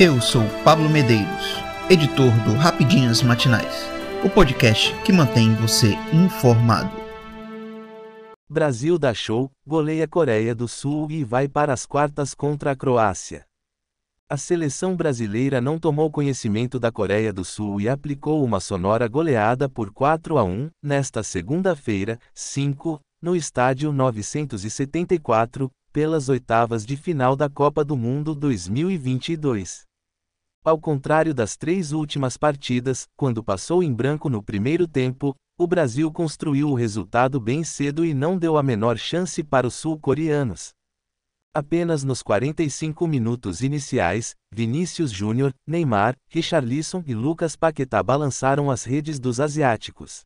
Eu sou Pablo Medeiros, editor do Rapidinhas Matinais, o podcast que mantém você informado. Brasil dá show, goleia Coreia do Sul e vai para as quartas contra a Croácia. A seleção brasileira não tomou conhecimento da Coreia do Sul e aplicou uma sonora goleada por 4 a 1 nesta segunda-feira, 5, no estádio 974, pelas oitavas de final da Copa do Mundo 2022. Ao contrário das três últimas partidas, quando passou em branco no primeiro tempo, o Brasil construiu o resultado bem cedo e não deu a menor chance para os sul-coreanos. Apenas nos 45 minutos iniciais, Vinícius Júnior, Neymar, Richarlison e Lucas Paquetá balançaram as redes dos asiáticos.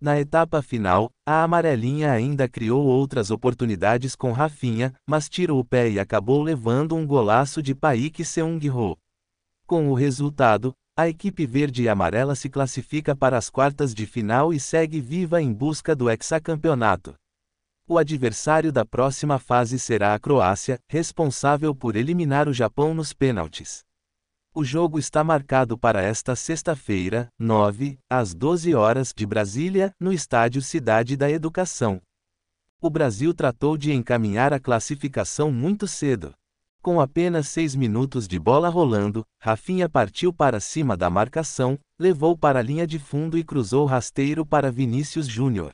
Na etapa final, a amarelinha ainda criou outras oportunidades com Rafinha, mas tirou o pé e acabou levando um golaço de Paik Seung-ho. Com o resultado, a equipe verde e amarela se classifica para as quartas de final e segue viva em busca do hexacampeonato. O adversário da próxima fase será a Croácia, responsável por eliminar o Japão nos pênaltis. O jogo está marcado para esta sexta-feira, 9, às 12 horas de Brasília, no estádio Cidade da Educação. O Brasil tratou de encaminhar a classificação muito cedo. Com apenas seis minutos de bola rolando, Rafinha partiu para cima da marcação, levou para a linha de fundo e cruzou rasteiro para Vinícius Júnior.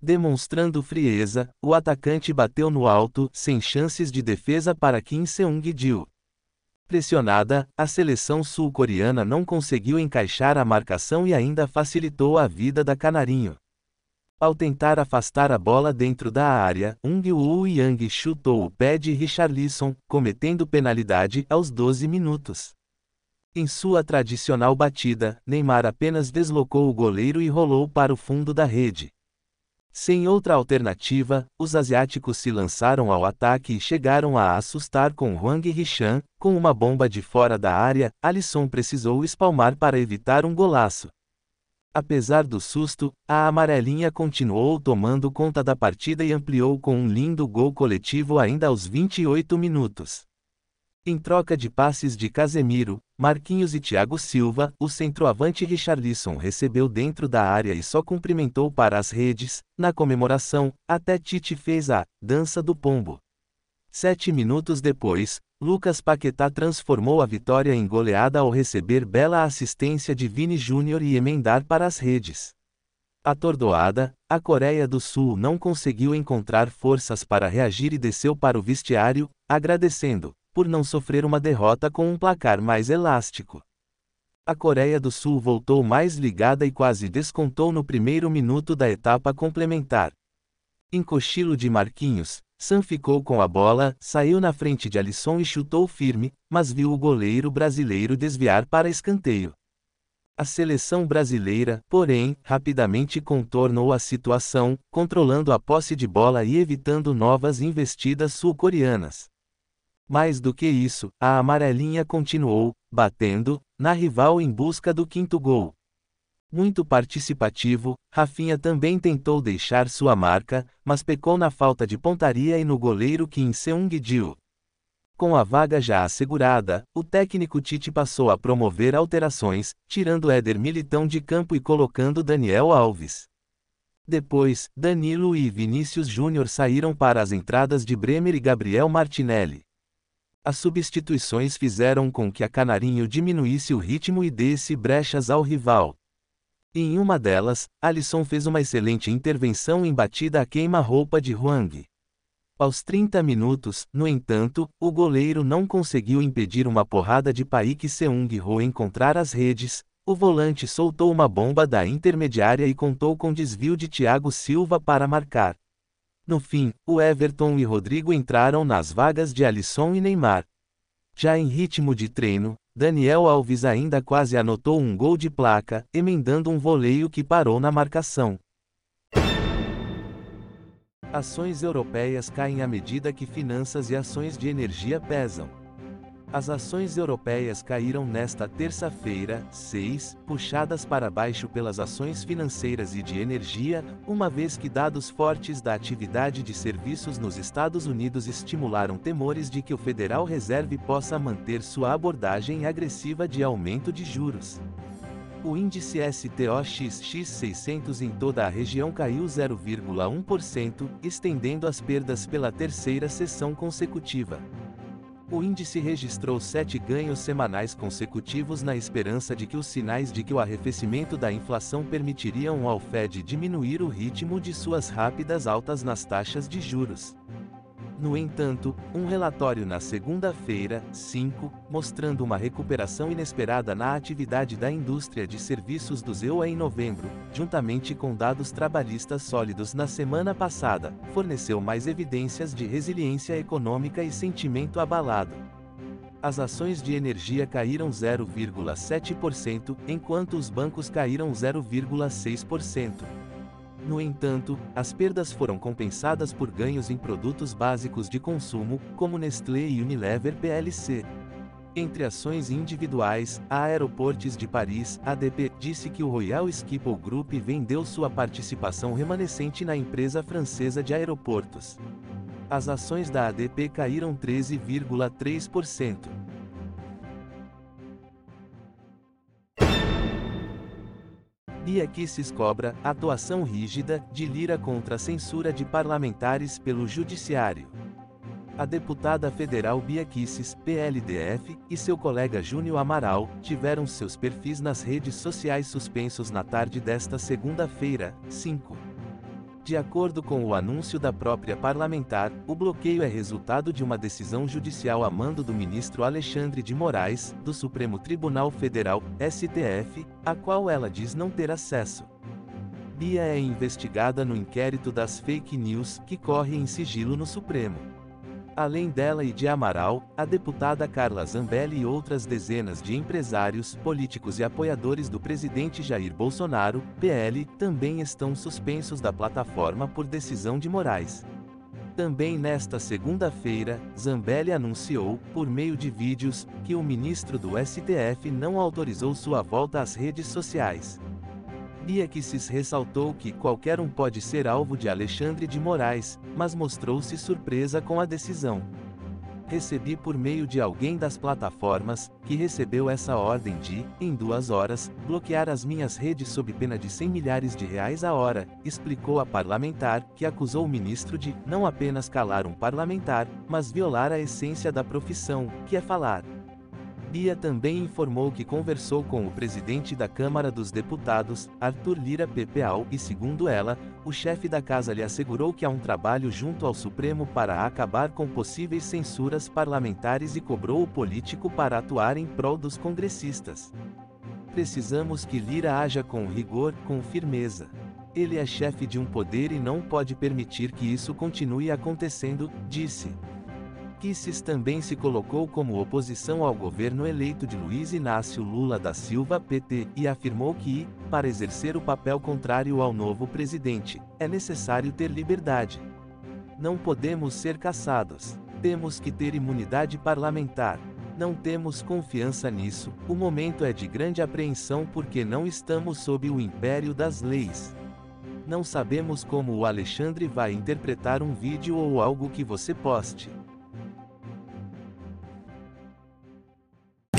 Demonstrando frieza, o atacante bateu no alto, sem chances de defesa para Kim Seung-gil. Pressionada, a seleção sul-coreana não conseguiu encaixar a marcação e ainda facilitou a vida da Canarinho. Ao tentar afastar a bola dentro da área, Ung-woo Yang chutou o pé de Richarlison, cometendo penalidade aos 12 minutos. Em sua tradicional batida, Neymar apenas deslocou o goleiro e rolou para o fundo da rede. Sem outra alternativa, os asiáticos se lançaram ao ataque e chegaram a assustar com Huang Richan, com uma bomba de fora da área, Alisson precisou espalmar para evitar um golaço. Apesar do susto, a amarelinha continuou tomando conta da partida e ampliou com um lindo gol coletivo ainda aos 28 minutos. Em troca de passes de Casemiro, Marquinhos e Thiago Silva, o centroavante Richarlison recebeu dentro da área e só cumprimentou para as redes. Na comemoração, até Tite fez a dança do pombo. Sete minutos depois, Lucas Paquetá transformou a vitória em goleada ao receber bela assistência de Vini Júnior e emendar para as redes. Atordoada, a Coreia do Sul não conseguiu encontrar forças para reagir e desceu para o vestiário, agradecendo, por não sofrer uma derrota com um placar mais elástico. A Coreia do Sul voltou mais ligada e quase descontou no primeiro minuto da etapa complementar. Em cochilo de Marquinhos, Sam ficou com a bola, saiu na frente de Alisson e chutou firme, mas viu o goleiro brasileiro desviar para escanteio. A seleção brasileira, porém, rapidamente contornou a situação, controlando a posse de bola e evitando novas investidas sul-coreanas. Mais do que isso, a amarelinha continuou, batendo, na rival em busca do quinto gol. Muito participativo, Rafinha também tentou deixar sua marca, mas pecou na falta de pontaria e no goleiro Kim Seung-gil. Com a vaga já assegurada, o técnico Tite passou a promover alterações, tirando Éder Militão de campo e colocando Daniel Alves. Depois, Danilo e Vinícius Júnior saíram para as entradas de Bremer e Gabriel Martinelli. As substituições fizeram com que a Canarinho diminuísse o ritmo e desse brechas ao rival. Em uma delas, Alisson fez uma excelente intervenção em batida a queima-roupa de Huang. Aos 30 minutos, no entanto, o goleiro não conseguiu impedir uma porrada de Paik Seung-ho encontrar as redes, o volante soltou uma bomba da intermediária e contou com desvio de Thiago Silva para marcar. No fim, o Everton e Rodrigo entraram nas vagas de Alisson e Neymar. Já em ritmo de treino, Daniel Alves ainda quase anotou um gol de placa, emendando um voleio que parou na marcação. Ações europeias caem à medida que finanças e ações de energia pesam. As ações europeias caíram nesta terça-feira, 6, puxadas para baixo pelas ações financeiras e de energia, uma vez que dados fortes da atividade de serviços nos Estados Unidos estimularam temores de que o Federal Reserve possa manter sua abordagem agressiva de aumento de juros. O índice STOXX 600 em toda a região caiu 0,1%, estendendo as perdas pela terceira sessão consecutiva. O índice registrou sete ganhos semanais consecutivos na esperança de que os sinais de que o arrefecimento da inflação permitiriam ao Fed diminuir o ritmo de suas rápidas altas nas taxas de juros. No entanto, um relatório na segunda-feira, 5, mostrando uma recuperação inesperada na atividade da indústria de serviços do EUA em novembro, juntamente com dados trabalhistas sólidos na semana passada, forneceu mais evidências de resiliência econômica e sentimento abalado. As ações de energia caíram 0,7%, enquanto os bancos caíram 0,6%. No entanto, as perdas foram compensadas por ganhos em produtos básicos de consumo, como Nestlé e Unilever PLC. Entre ações individuais, a Aeroportes de Paris, ADP, disse que o Royal Schiphol Group vendeu sua participação remanescente na empresa francesa de aeroportos. As ações da ADP caíram 13,3%. Bia Kicis cobra atuação rígida de Lira contra a censura de parlamentares pelo Judiciário. A deputada federal Bia Kicis, PLDF, e seu colega Júnior Amaral tiveram seus perfis nas redes sociais suspensos na tarde desta segunda-feira, 5. De acordo com o anúncio da própria parlamentar, o bloqueio é resultado de uma decisão judicial a mando do ministro Alexandre de Moraes, do Supremo Tribunal Federal, STF, a qual ela diz não ter acesso. Bia é investigada no inquérito das fake news, que corre em sigilo no Supremo. Além dela e de Amaral, a deputada Carla Zambelli e outras dezenas de empresários, políticos e apoiadores do presidente Jair Bolsonaro, PL, também estão suspensos da plataforma por decisão de Moraes. Também nesta segunda-feira, Zambelli anunciou, por meio de vídeos, que o ministro do STF não autorizou sua volta às redes sociais. Bia Kicis ressaltou que qualquer um pode ser alvo de Alexandre de Moraes, mas mostrou-se surpresa com a decisão. Recebi por meio de alguém das plataformas, que recebeu essa ordem de, em duas horas, bloquear as minhas redes sob pena de 100 milhares de reais a hora, explicou a parlamentar, que acusou o ministro de, não apenas calar um parlamentar, mas violar a essência da profissão, que é falar. Bia também informou que conversou com o presidente da Câmara dos Deputados, Arthur Lira Pepeal, e segundo ela, o chefe da casa lhe assegurou que há um trabalho junto ao Supremo para acabar com possíveis censuras parlamentares e cobrou o político para atuar em prol dos congressistas. Precisamos que Lira haja com rigor, com firmeza. Ele é chefe de um poder e não pode permitir que isso continue acontecendo, disse. Kisses também se colocou como oposição ao governo eleito de Luiz Inácio Lula da Silva PT e afirmou que, para exercer o papel contrário ao novo presidente, é necessário ter liberdade. Não podemos ser caçados. Temos que ter imunidade parlamentar. Não temos confiança nisso. O momento é de grande apreensão porque não estamos sob o império das leis. Não sabemos como o Alexandre vai interpretar um vídeo ou algo que você poste.